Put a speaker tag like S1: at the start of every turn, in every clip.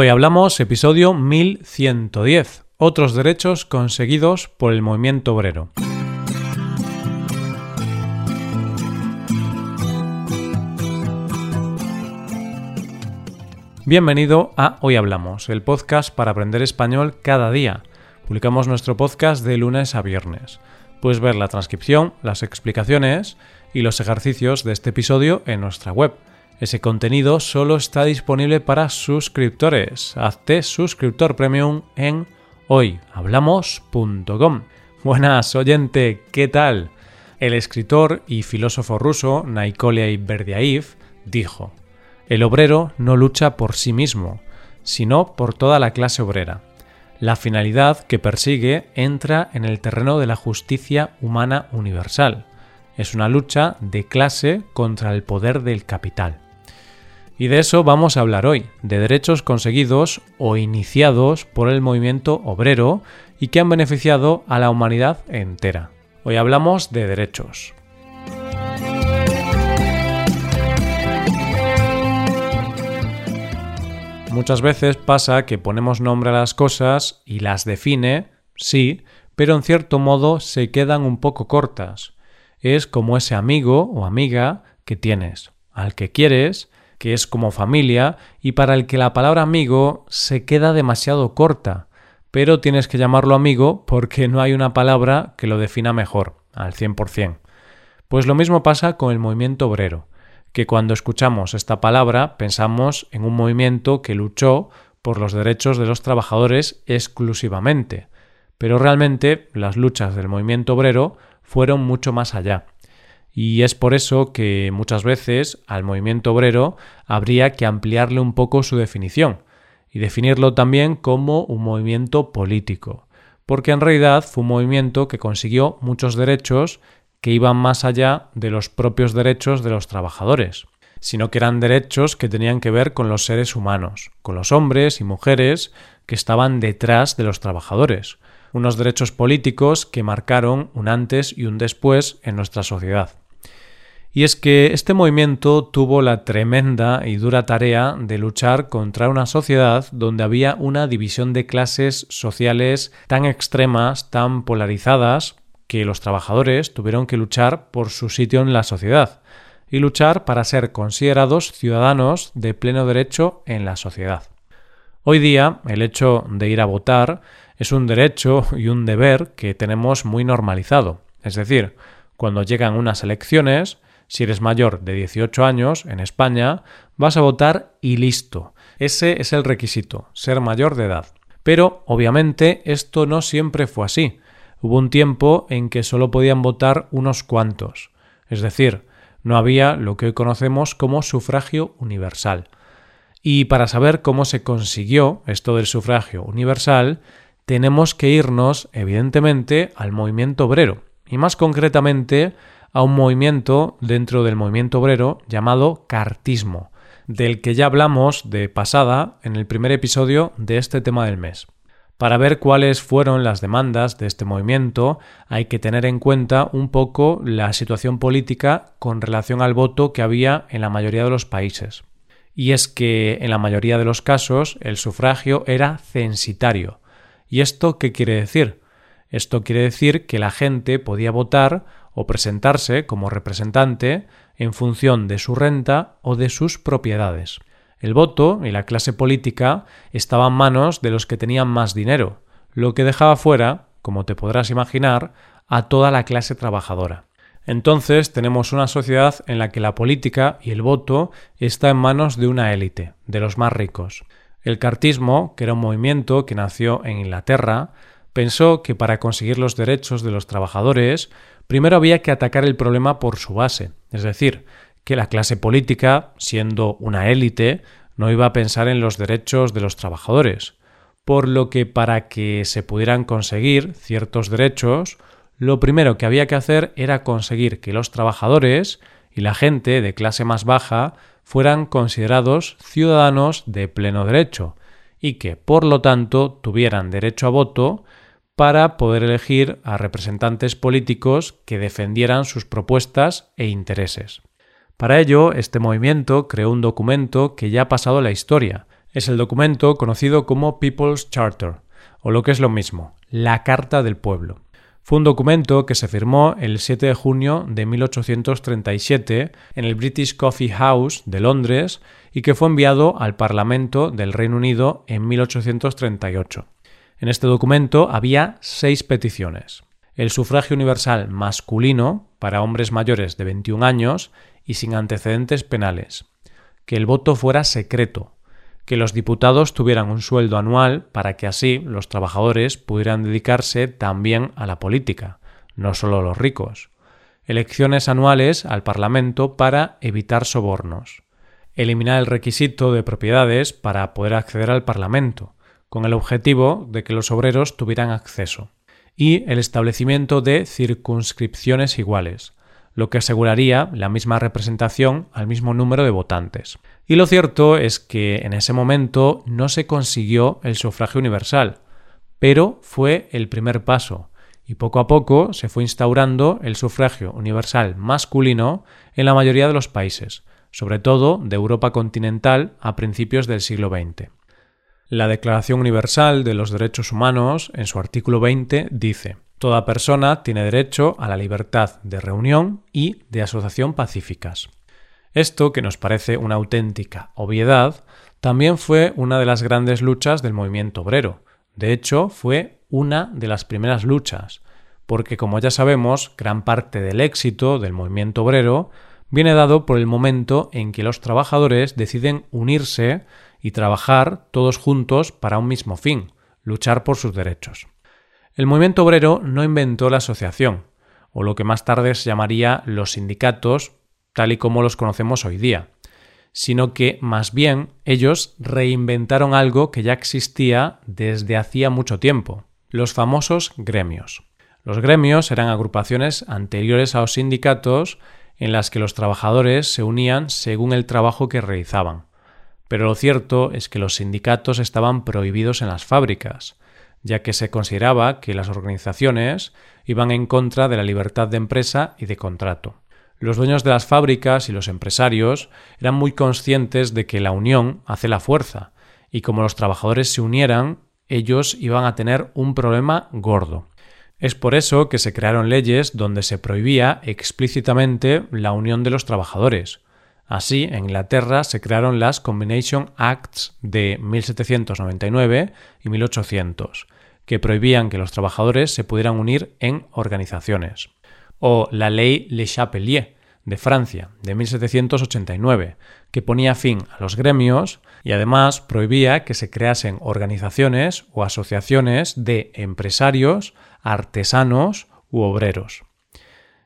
S1: Hoy hablamos episodio 1110, otros derechos conseguidos por el movimiento obrero. Bienvenido a Hoy Hablamos, el podcast para aprender español cada día. Publicamos nuestro podcast de lunes a viernes. Puedes ver la transcripción, las explicaciones y los ejercicios de este episodio en nuestra web ese contenido solo está disponible para suscriptores. Hazte suscriptor premium en hoyhablamos.com. Buenas, oyente, ¿qué tal? El escritor y filósofo ruso Nikolai Berdiaev dijo: El obrero no lucha por sí mismo, sino por toda la clase obrera. La finalidad que persigue entra en el terreno de la justicia humana universal. Es una lucha de clase contra el poder del capital. Y de eso vamos a hablar hoy, de derechos conseguidos o iniciados por el movimiento obrero y que han beneficiado a la humanidad entera. Hoy hablamos de derechos. Muchas veces pasa que ponemos nombre a las cosas y las define, sí, pero en cierto modo se quedan un poco cortas. Es como ese amigo o amiga que tienes, al que quieres, que es como familia y para el que la palabra amigo se queda demasiado corta, pero tienes que llamarlo amigo porque no hay una palabra que lo defina mejor, al 100%. Pues lo mismo pasa con el movimiento obrero, que cuando escuchamos esta palabra pensamos en un movimiento que luchó por los derechos de los trabajadores exclusivamente, pero realmente las luchas del movimiento obrero fueron mucho más allá y es por eso que muchas veces al movimiento obrero habría que ampliarle un poco su definición y definirlo también como un movimiento político, porque en realidad fue un movimiento que consiguió muchos derechos que iban más allá de los propios derechos de los trabajadores, sino que eran derechos que tenían que ver con los seres humanos, con los hombres y mujeres que estaban detrás de los trabajadores, unos derechos políticos que marcaron un antes y un después en nuestra sociedad. Y es que este movimiento tuvo la tremenda y dura tarea de luchar contra una sociedad donde había una división de clases sociales tan extremas, tan polarizadas, que los trabajadores tuvieron que luchar por su sitio en la sociedad y luchar para ser considerados ciudadanos de pleno derecho en la sociedad. Hoy día el hecho de ir a votar es un derecho y un deber que tenemos muy normalizado. Es decir, cuando llegan unas elecciones, si eres mayor de 18 años en España, vas a votar y listo. Ese es el requisito, ser mayor de edad. Pero, obviamente, esto no siempre fue así. Hubo un tiempo en que solo podían votar unos cuantos. Es decir, no había lo que hoy conocemos como sufragio universal. Y para saber cómo se consiguió esto del sufragio universal, tenemos que irnos, evidentemente, al movimiento obrero, y más concretamente a un movimiento dentro del movimiento obrero llamado cartismo, del que ya hablamos de pasada en el primer episodio de este tema del mes. Para ver cuáles fueron las demandas de este movimiento hay que tener en cuenta un poco la situación política con relación al voto que había en la mayoría de los países. Y es que en la mayoría de los casos el sufragio era censitario. ¿Y esto qué quiere decir? Esto quiere decir que la gente podía votar o presentarse como representante en función de su renta o de sus propiedades. El voto y la clase política estaban en manos de los que tenían más dinero, lo que dejaba fuera, como te podrás imaginar, a toda la clase trabajadora. Entonces tenemos una sociedad en la que la política y el voto está en manos de una élite, de los más ricos. El cartismo, que era un movimiento que nació en Inglaterra, pensó que para conseguir los derechos de los trabajadores Primero había que atacar el problema por su base, es decir, que la clase política, siendo una élite, no iba a pensar en los derechos de los trabajadores, por lo que para que se pudieran conseguir ciertos derechos, lo primero que había que hacer era conseguir que los trabajadores y la gente de clase más baja fueran considerados ciudadanos de pleno derecho y que, por lo tanto, tuvieran derecho a voto para poder elegir a representantes políticos que defendieran sus propuestas e intereses. Para ello, este movimiento creó un documento que ya ha pasado la historia, Es el documento conocido como People's Charter, o lo que es lo mismo, la Carta del Pueblo. Fue un documento que se firmó el 7 de junio de 1837 en el British Coffee House de Londres y que fue enviado al Parlamento del Reino Unido en 1838. En este documento había seis peticiones. El sufragio universal masculino para hombres mayores de 21 años y sin antecedentes penales. Que el voto fuera secreto, que los diputados tuvieran un sueldo anual para que así los trabajadores pudieran dedicarse también a la política, no solo los ricos. Elecciones anuales al Parlamento para evitar sobornos. Eliminar el requisito de propiedades para poder acceder al Parlamento, con el objetivo de que los obreros tuvieran acceso. Y el establecimiento de circunscripciones iguales, lo que aseguraría la misma representación al mismo número de votantes. Y lo cierto es que en ese momento no se consiguió el sufragio universal, pero fue el primer paso, y poco a poco se fue instaurando el sufragio universal masculino en la mayoría de los países, sobre todo de Europa continental a principios del siglo XX. La Declaración Universal de los Derechos Humanos, en su artículo 20, dice Toda persona tiene derecho a la libertad de reunión y de asociación pacíficas. Esto, que nos parece una auténtica obviedad, también fue una de las grandes luchas del movimiento obrero. De hecho, fue una de las primeras luchas, porque como ya sabemos, gran parte del éxito del movimiento obrero viene dado por el momento en que los trabajadores deciden unirse y trabajar todos juntos para un mismo fin, luchar por sus derechos. El movimiento obrero no inventó la asociación, o lo que más tarde se llamaría los sindicatos, tal y como los conocemos hoy día, sino que más bien ellos reinventaron algo que ya existía desde hacía mucho tiempo, los famosos gremios. Los gremios eran agrupaciones anteriores a los sindicatos en las que los trabajadores se unían según el trabajo que realizaban. Pero lo cierto es que los sindicatos estaban prohibidos en las fábricas, ya que se consideraba que las organizaciones iban en contra de la libertad de empresa y de contrato. Los dueños de las fábricas y los empresarios eran muy conscientes de que la unión hace la fuerza, y como los trabajadores se unieran, ellos iban a tener un problema gordo. Es por eso que se crearon leyes donde se prohibía explícitamente la unión de los trabajadores, Así, en Inglaterra se crearon las Combination Acts de 1799 y 1800, que prohibían que los trabajadores se pudieran unir en organizaciones. O la ley Le Chapelier de Francia de 1789, que ponía fin a los gremios y además prohibía que se creasen organizaciones o asociaciones de empresarios, artesanos u obreros.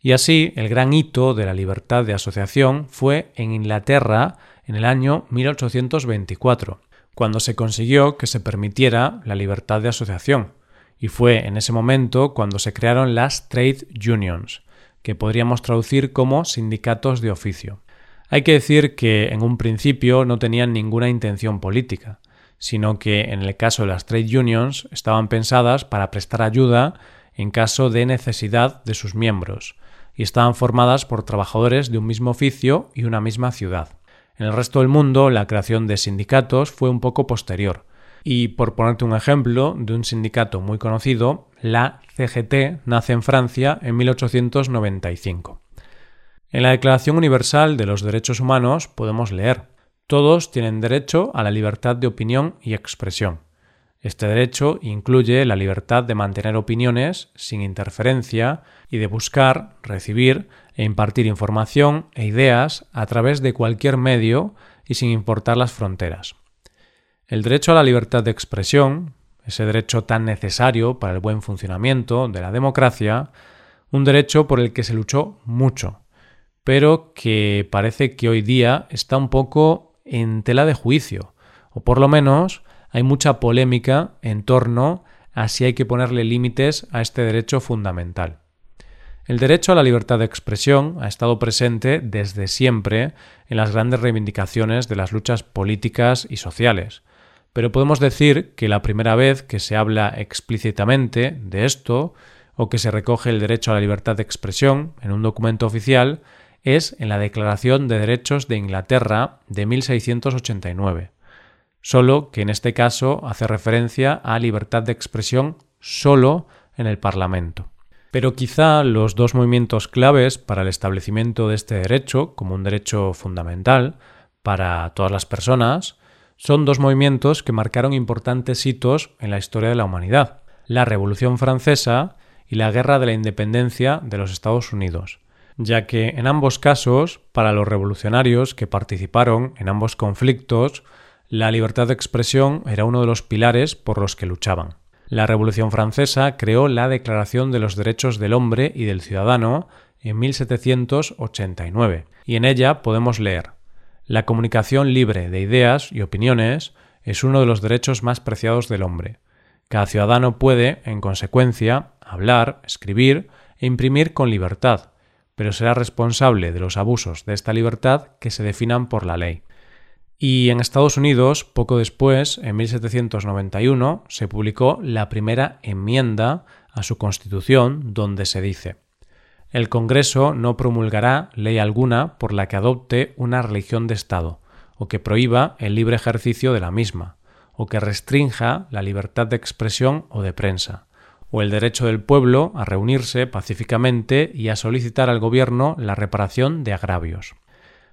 S1: Y así, el gran hito de la libertad de asociación fue en Inglaterra en el año 1824, cuando se consiguió que se permitiera la libertad de asociación, y fue en ese momento cuando se crearon las trade unions, que podríamos traducir como sindicatos de oficio. Hay que decir que en un principio no tenían ninguna intención política, sino que en el caso de las trade unions estaban pensadas para prestar ayuda en caso de necesidad de sus miembros, y estaban formadas por trabajadores de un mismo oficio y una misma ciudad. En el resto del mundo, la creación de sindicatos fue un poco posterior. Y por ponerte un ejemplo de un sindicato muy conocido, la CGT nace en Francia en 1895. En la Declaración Universal de los Derechos Humanos podemos leer Todos tienen derecho a la libertad de opinión y expresión. Este derecho incluye la libertad de mantener opiniones sin interferencia y de buscar, recibir e impartir información e ideas a través de cualquier medio y sin importar las fronteras. El derecho a la libertad de expresión, ese derecho tan necesario para el buen funcionamiento de la democracia, un derecho por el que se luchó mucho, pero que parece que hoy día está un poco en tela de juicio, o por lo menos hay mucha polémica en torno a si hay que ponerle límites a este derecho fundamental. El derecho a la libertad de expresión ha estado presente desde siempre en las grandes reivindicaciones de las luchas políticas y sociales, pero podemos decir que la primera vez que se habla explícitamente de esto o que se recoge el derecho a la libertad de expresión en un documento oficial es en la Declaración de Derechos de Inglaterra de 1689. Solo que en este caso hace referencia a libertad de expresión solo en el Parlamento. Pero quizá los dos movimientos claves para el establecimiento de este derecho, como un derecho fundamental para todas las personas, son dos movimientos que marcaron importantes hitos en la historia de la humanidad, la Revolución Francesa y la Guerra de la Independencia de los Estados Unidos, ya que en ambos casos, para los revolucionarios que participaron en ambos conflictos, la libertad de expresión era uno de los pilares por los que luchaban. La Revolución Francesa creó la Declaración de los Derechos del Hombre y del Ciudadano en 1789, y en ella podemos leer La comunicación libre de ideas y opiniones es uno de los derechos más preciados del hombre. Cada ciudadano puede, en consecuencia, hablar, escribir e imprimir con libertad, pero será responsable de los abusos de esta libertad que se definan por la ley. Y en Estados Unidos, poco después, en 1791, se publicó la primera enmienda a su Constitución, donde se dice El Congreso no promulgará ley alguna por la que adopte una religión de Estado, o que prohíba el libre ejercicio de la misma, o que restrinja la libertad de expresión o de prensa, o el derecho del pueblo a reunirse pacíficamente y a solicitar al gobierno la reparación de agravios.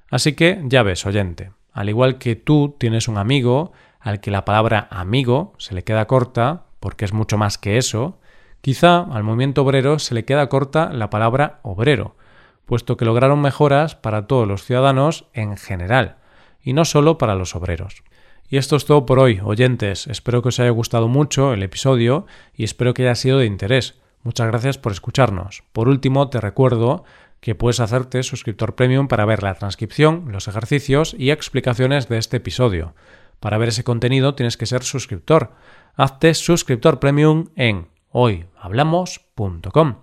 S1: Así que ya ves, oyente, al igual que tú tienes un amigo al que la palabra amigo se le queda corta, porque es mucho más que eso, quizá al movimiento obrero se le queda corta la palabra obrero, puesto que lograron mejoras para todos los ciudadanos en general, y no solo para los obreros. Y esto es todo por hoy, oyentes. Espero que os haya gustado mucho el episodio y espero que haya sido de interés. Muchas gracias por escucharnos. Por último, te recuerdo que puedes hacerte suscriptor premium para ver la transcripción, los ejercicios y explicaciones de este episodio. Para ver ese contenido tienes que ser suscriptor. Hazte suscriptor premium en hoyhablamos.com.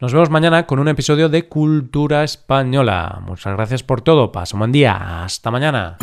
S1: Nos vemos mañana con un episodio de Cultura Española. Muchas gracias por todo. Pasa un buen día. Hasta mañana.